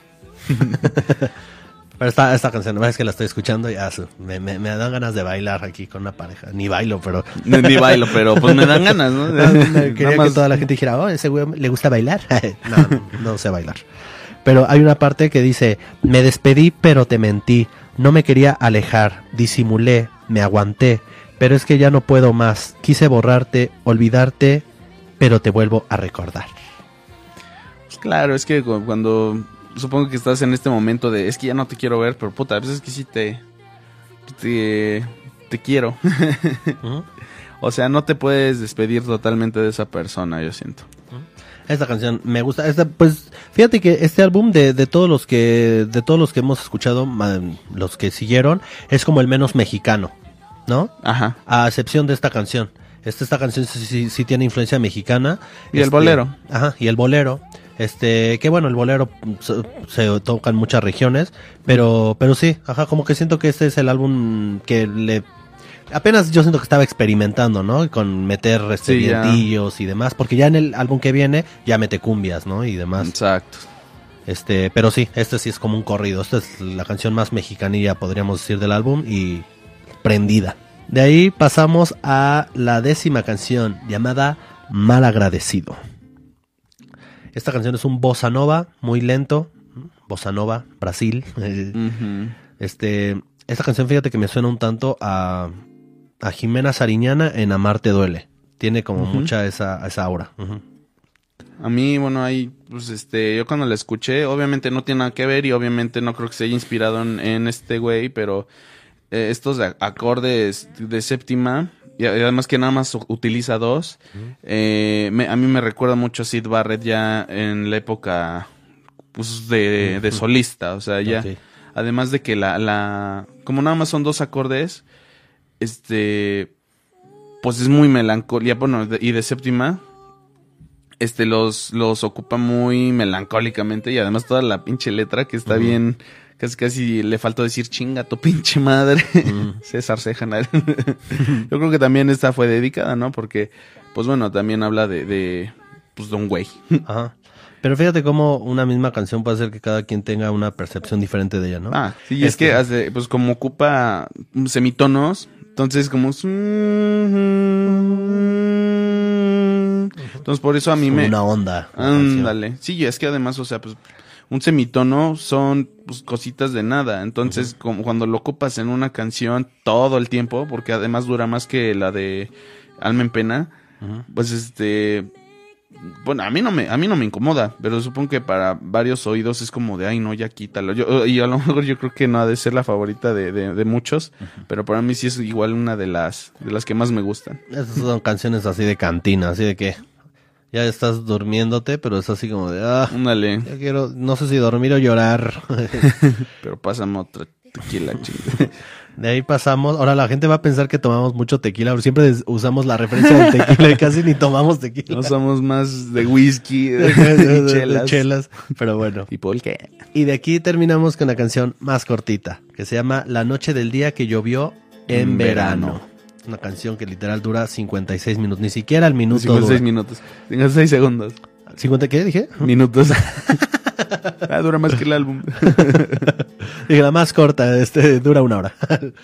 Pero esta, esta canción, es que la estoy escuchando y ya su- me, me, me dan ganas de bailar aquí con una pareja. Ni bailo, pero Ni ni bailo, pero pues me dan ganas, ¿no? Quería Nada más- que toda la gente dijera, oh, ese güey le gusta bailar. no, no, no sé bailar. Pero hay una parte que dice, me despedí pero te mentí, no me quería alejar, disimulé, me aguanté, pero es que ya no puedo más, quise borrarte, olvidarte, pero te vuelvo a recordar. Pues claro, es que cu- cuando supongo que estás en este momento de es que ya no te quiero ver, pero puta, a veces que sí te te, te quiero. O sea, no te puedes despedir totalmente de esa persona, yo siento. Esta canción me gusta. Esta, pues fíjate que este álbum de, de todos los que de todos los que hemos escuchado, los que siguieron, es como el menos mexicano, ¿no? Ajá. A excepción de esta canción. Esta, esta canción sí, sí- sí tiene influencia mexicana. Y el Este, bolero. Ajá, y el bolero. Este, que bueno, el bolero se, se toca en muchas regiones, pero, pero sí, ajá, como que siento que este es el álbum que le apenas yo siento que estaba experimentando, ¿no? Con meter este Sí, y demás, porque ya en el álbum que viene ya mete cumbias, ¿no? Y demás. Exacto. Este, pero sí, este sí es como un corrido. Esta es la canción más mexicanilla, podríamos decir, del álbum y prendida. De ahí pasamos a la décima canción llamada Mal Agradecido. Esta canción es un bossa nova muy lento, bossa nova, Brasil. Este, esta canción, fíjate que me suena un tanto a, a Jimena Sariñana en Amarte Duele. Tiene como mucha esa, esa aura. A mí, bueno, ahí, pues este, yo cuando la escuché, obviamente no tiene nada que ver y obviamente no creo que se haya inspirado en, en este güey, pero eh, estos acordes de séptima, y además que nada más utiliza dos, eh, me- a mí me recuerda mucho a Sid Barrett ya en la época, pues, de, de solista, o sea, ya, además de que la, la, como nada más son dos acordes, este, pues es muy melancolía, bueno, de- y de séptima, este los, los ocupa muy melancólicamente y además toda la pinche letra que está bien, casi casi le faltó decir chinga tu pinche madre, César Cejan. Yo creo que también esta fue dedicada, ¿no? Porque, pues bueno, también habla de, de pues de un güey. Ajá. Pero fíjate cómo una misma canción puede hacer que cada quien tenga una percepción diferente de ella, ¿no? Ah, sí, y es Este- que hace, pues como ocupa semitonos, entonces como es- entonces por eso a mí me una onda. Ándale. Sí, es que además, o sea, pues un semitono son pues, cositas de nada. Entonces, como cuando lo ocupas en una canción todo el tiempo, porque además dura más que la de Alma en Pena, pues este bueno, a mí no me a mí no me incomoda, pero supongo que para varios oídos es como de, ay, no, ya quítalo. Yo, y a lo mejor yo creo que no ha de ser la favorita de, de, de muchos, pero para mí sí es igual una de las de las que más me gustan. Esas son canciones así de cantina, así de que ya estás durmiéndote, pero es así como de, ah, Ándale, ya quiero, no sé si dormir o llorar. pero pásame otra tequila, chingada. De ahí pasamos, ahora la gente va a pensar que tomamos mucho tequila, pero siempre usamos la referencia del tequila y casi ni tomamos tequila. No somos más de whisky De- chelas. chelas, pero bueno. ¿Y por qué? Y de aquí terminamos con la canción más cortita, que se llama La noche del día que llovió en En verano. verano. Una canción que literal dura 56 minutos, ni siquiera el minuto 56 dura. minutos. 56 segundos. ¿50 qué dije? Minutos. ah, dura más que el álbum. Dije, la más corta, este dura una hora.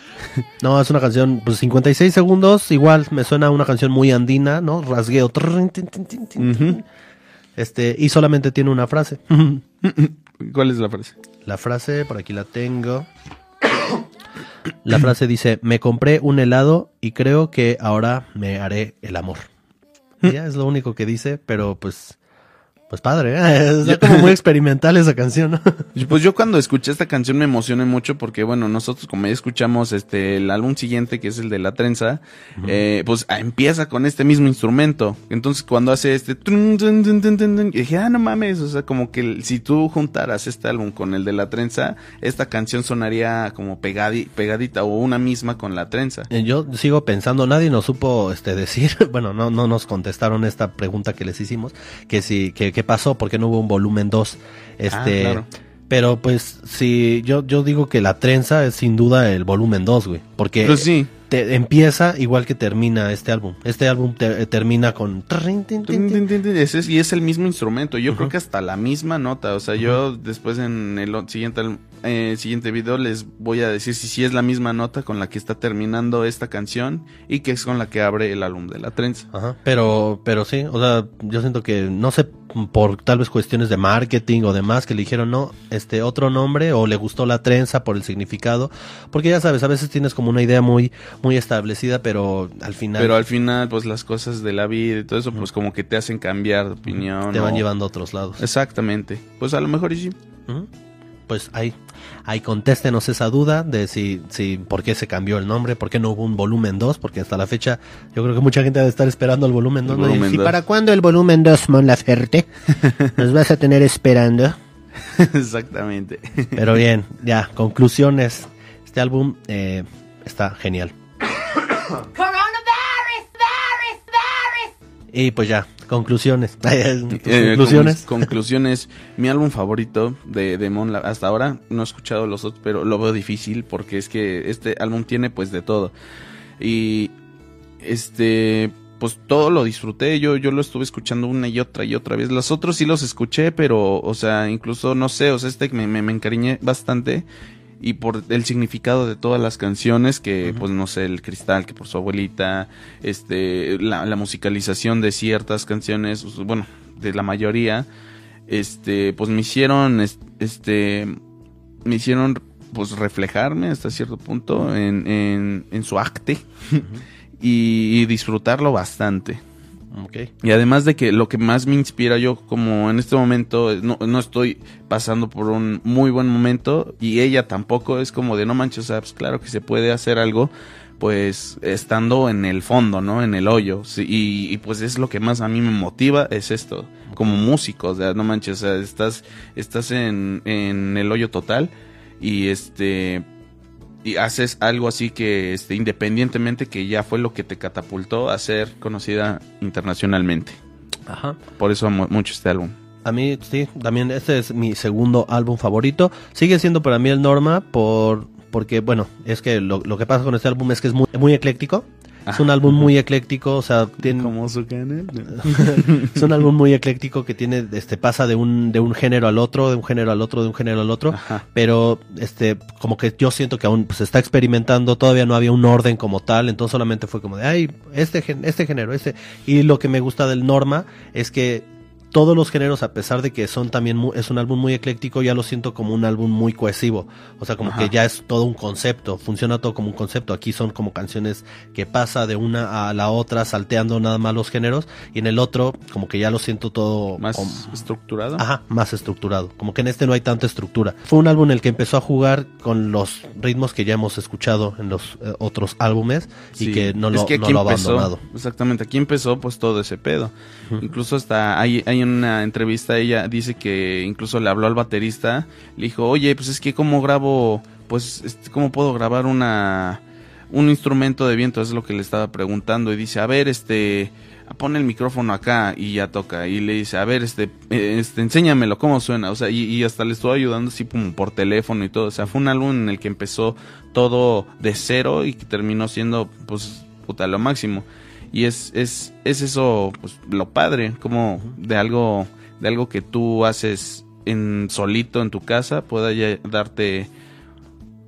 no, es una canción, pues 56 segundos, igual me suena a una canción muy andina, ¿no? Rasgueo. Este, y solamente tiene una frase. ¿Cuál es la frase? La frase, por aquí la tengo. La frase dice, me compré un helado y creo que ahora me haré el amor. Y ya es lo único que dice, pero pues, pues padre, ¿eh? está como muy experimental esa canción, ¿no? Pues yo cuando escuché esta canción me emocioné mucho porque, bueno, nosotros como ya escuchamos este el álbum siguiente, que es el de La Trenza, eh, pues ah, empieza con este mismo instrumento. Entonces cuando hace este... y dije, ah, no mames, o sea, como que si tú juntaras este álbum con el de La Trenza, esta canción sonaría como pegadi- pegadita o una misma con La Trenza. Eh, Yo sigo pensando, nadie nos supo este decir, bueno, no, no nos contestaron esta pregunta que les hicimos, que si, que, qué pasó, porque no hubo un volumen 2. Este, Ah, claro. pero pues si yo, yo digo que la trenza es sin duda el volumen 2, güey, porque Pues sí. Te- empieza igual que termina este álbum. Este álbum te- termina con ese es- y es el mismo instrumento. Yo creo que hasta la misma nota. O sea, yo después en el siguiente, eh, siguiente video les voy a decir si sí es la misma nota con la que está terminando esta canción y que es con la que abre el álbum de la trenza. Ajá, pero, pero sí, o sea, yo siento que, no sé, por tal vez cuestiones de marketing o demás, que le dijeron, no, este otro nombre, o le gustó la trenza por el significado, porque ya sabes, a veces tienes como una idea muy, muy establecida, pero al final Pero al final, pues las cosas de la vida y todo eso, pues como que te hacen cambiar de opinión. te van o- llevando a otros lados. Exactamente. Pues a lo mejor y sí. Pues ahí, ahí contéstenos esa duda de si, si, por qué se cambió el nombre, por qué no hubo un volumen 2, porque hasta la fecha yo creo que mucha gente debe estar esperando el volumen 2. El. Y, volumen ¿Y dos. para cuándo el volumen 2, Mon Laferte? Nos vas a tener esperando. Exactamente. Pero bien, ya, conclusiones. Este álbum eh, está genial. Coronavirus, virus, virus. Y pues ya, conclusiones. Eh, conclusiones. con- conclusiones. Mi álbum favorito de, de Mon La- hasta ahora, no he escuchado los otros, pero lo veo difícil porque es que este álbum tiene pues de todo. Y este, pues todo lo disfruté. Yo, yo lo estuve escuchando una y otra y otra vez. Los otros sí los escuché, pero, o sea, incluso no sé, o sea, este me, me, me encariñé bastante. Y por el significado de todas las canciones, que pues no sé, el cristal, que por su abuelita, este, la, la musicalización de ciertas canciones, bueno, de la mayoría, este, pues me hicieron, es- este, me hicieron pues reflejarme hasta cierto punto en, en, en su acte. Y, y disfrutarlo bastante. Y además de que lo que más me inspira yo, como en este momento no, no estoy pasando por un muy buen momento y ella tampoco, es como de no manches, o sea, pues claro que se puede hacer algo, pues estando en el fondo, ¿no? En el hoyo. Sí, y, y, pues es lo que más a mí me motiva, es esto, como músico, o sea, no manches, o sea, estás, estás en, en el hoyo total y este y haces algo así que este independientemente que ya fue lo que te catapultó a ser conocida internacionalmente. Ajá. Por eso amo mucho este álbum. A mí, sí, también este es mi segundo álbum favorito. Sigue siendo para mí el Norma por porque, bueno, es que lo, lo que pasa con este álbum es que es muy, muy ecléctico. Es un álbum muy ecléctico, o sea, tiene, Como su canal. es un álbum muy ecléctico que tiene, este, pasa de un, de un género al otro, de un género al otro, de un género al otro, Ajá. pero, este, como que yo siento que aún se está experimentando, todavía no había un orden como tal, entonces solamente fue como de, ay, este, gen- este género, este, y lo que me gusta del Norma es que todos los géneros, a pesar de que son también mu- es un álbum muy ecléctico, ya lo siento como un álbum muy cohesivo. O sea, como Ajá. que ya es todo un concepto, funciona todo como un concepto. Aquí son como canciones que pasa de una a la otra, salteando nada más los géneros, y en el otro, como que ya lo siento todo Más como- estructurado. Ajá, más estructurado. Como que en este no hay tanta estructura. Fue un álbum en el que empezó a jugar con los ritmos que ya hemos escuchado en los eh, otros álbumes y que no Es lo, que no aquí lo ha abandonado. Exactamente, aquí empezó pues todo ese pedo. Incluso hasta hay, hay una entrevista, ella dice que incluso le habló al baterista, le dijo, oye, pues es que cómo grabo, pues, este, cómo puedo grabar una, un instrumento de viento, es lo que le estaba preguntando, y dice, a ver, este, pone el micrófono acá y ya toca, y le dice, a ver, este, este, enséñamelo, cómo suena, o sea, y, y hasta le estuvo ayudando así como por teléfono y todo, o sea, fue un álbum en el que empezó todo de cero y que terminó siendo, pues, puta, lo máximo. Y es, es, es eso, pues, lo padre, como de algo, de algo que tú haces en solito en tu casa, pueda ya darte,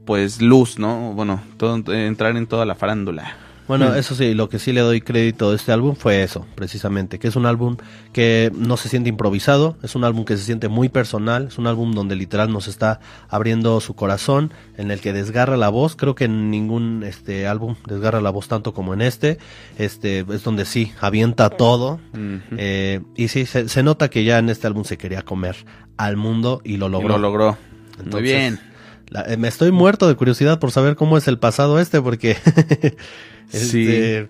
pues, luz, ¿no? Bueno, todo, entrar en toda la farándula. Bueno, eso sí, lo que sí le doy crédito de este álbum fue eso, precisamente, que es un álbum que no se siente improvisado, es un álbum que se siente muy personal, es un álbum donde literal nos está abriendo su corazón, en el que desgarra la voz, creo que en ningún este álbum desgarra la voz tanto como en este, este es donde sí, avienta todo, eh, y sí, se, se nota que ya en este álbum se quería comer al mundo y lo Y logró. lo logró. Muy Entonces, bien. La- eh, me estoy muerto de curiosidad por saber cómo es el pasado este, porque. Sí. este,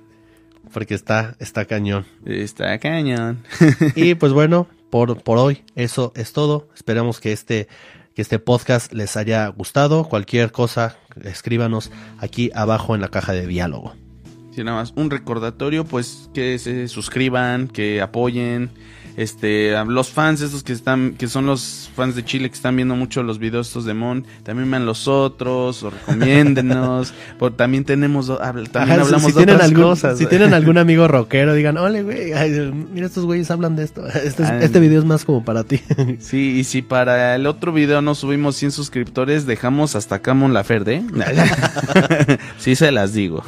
porque está, está cañón. Está cañón. Y pues bueno, por, por hoy, eso es todo. Esperamos que este, que este podcast les haya gustado. Cualquier cosa, escríbanos aquí abajo en la caja de diálogo. Sí, nada más un recordatorio, pues que se suscriban, que apoyen, este, los fans estos que están, que son los fans de Chile que están viendo mucho los videos estos de Mon, también vean los otros, o recomiéndenos, por, también tenemos, habl- también Ajá, hablamos si, de tienen otras algún, cosas. si tienen algún amigo rockero, digan, ole, güey, mira estos güeyes hablan de esto. Este, es- Ah, este video es más como para ti. Sí, y si para el otro video no subimos 100 suscriptores, dejamos hasta acá Mon Laferde. ¿eh? sí se las digo.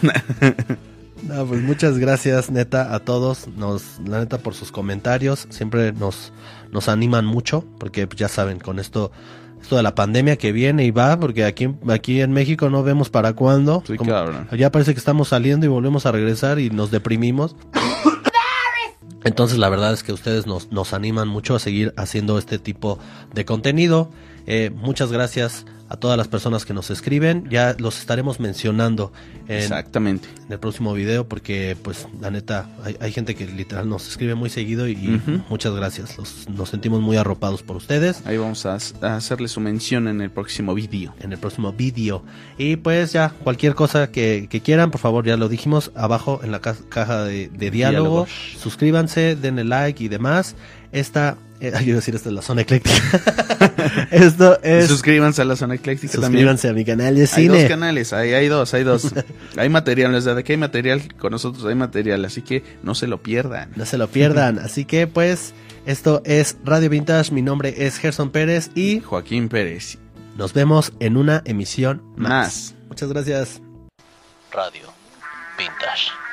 No, pues muchas gracias, neta, a todos. Nos, la neta, por sus comentarios. Siempre nos, nos animan mucho. Porque pues, ya saben, con esto, esto de la pandemia que viene y va, porque aquí, aquí en México no vemos para cuándo. Sí, Como- cabrón. ya parece que estamos saliendo y volvemos a regresar y nos deprimimos. Entonces la verdad es que ustedes nos, nos animan mucho a seguir haciendo este tipo de contenido. Eh, muchas gracias a todas las personas que nos escriben. Ya los estaremos mencionando en, Exactamente. en el próximo video porque pues la neta hay, hay gente que literal nos escribe muy seguido y, muchas gracias. Los- nos sentimos muy arropados por ustedes Ahí vamos a, a hacerle su mención en el próximo video. en el próximo video. Y pues ya, cualquier cosa que, que quieran, por favor, ya lo dijimos, abajo en la ca- caja de, de diálogo. Diálogos. Suscríbanse, denle like y demás. Esta, eh, yo iba a decir, esta es la zona ecléctica. Esto es... suscríbanse a la zona ecléctica también. Suscríbanse a mi canal de Hay cine. dos canales, hay, hay dos, hay dos. hay material, sea, de que hay material, con nosotros hay material, así que no se lo pierdan. No se lo pierdan. Así que pues, esto es Radio Vintage. Mi nombre es Gerson Pérez y Joaquín Pérez. nos vemos en una emisión más. Más. Muchas gracias. Radio Vintage.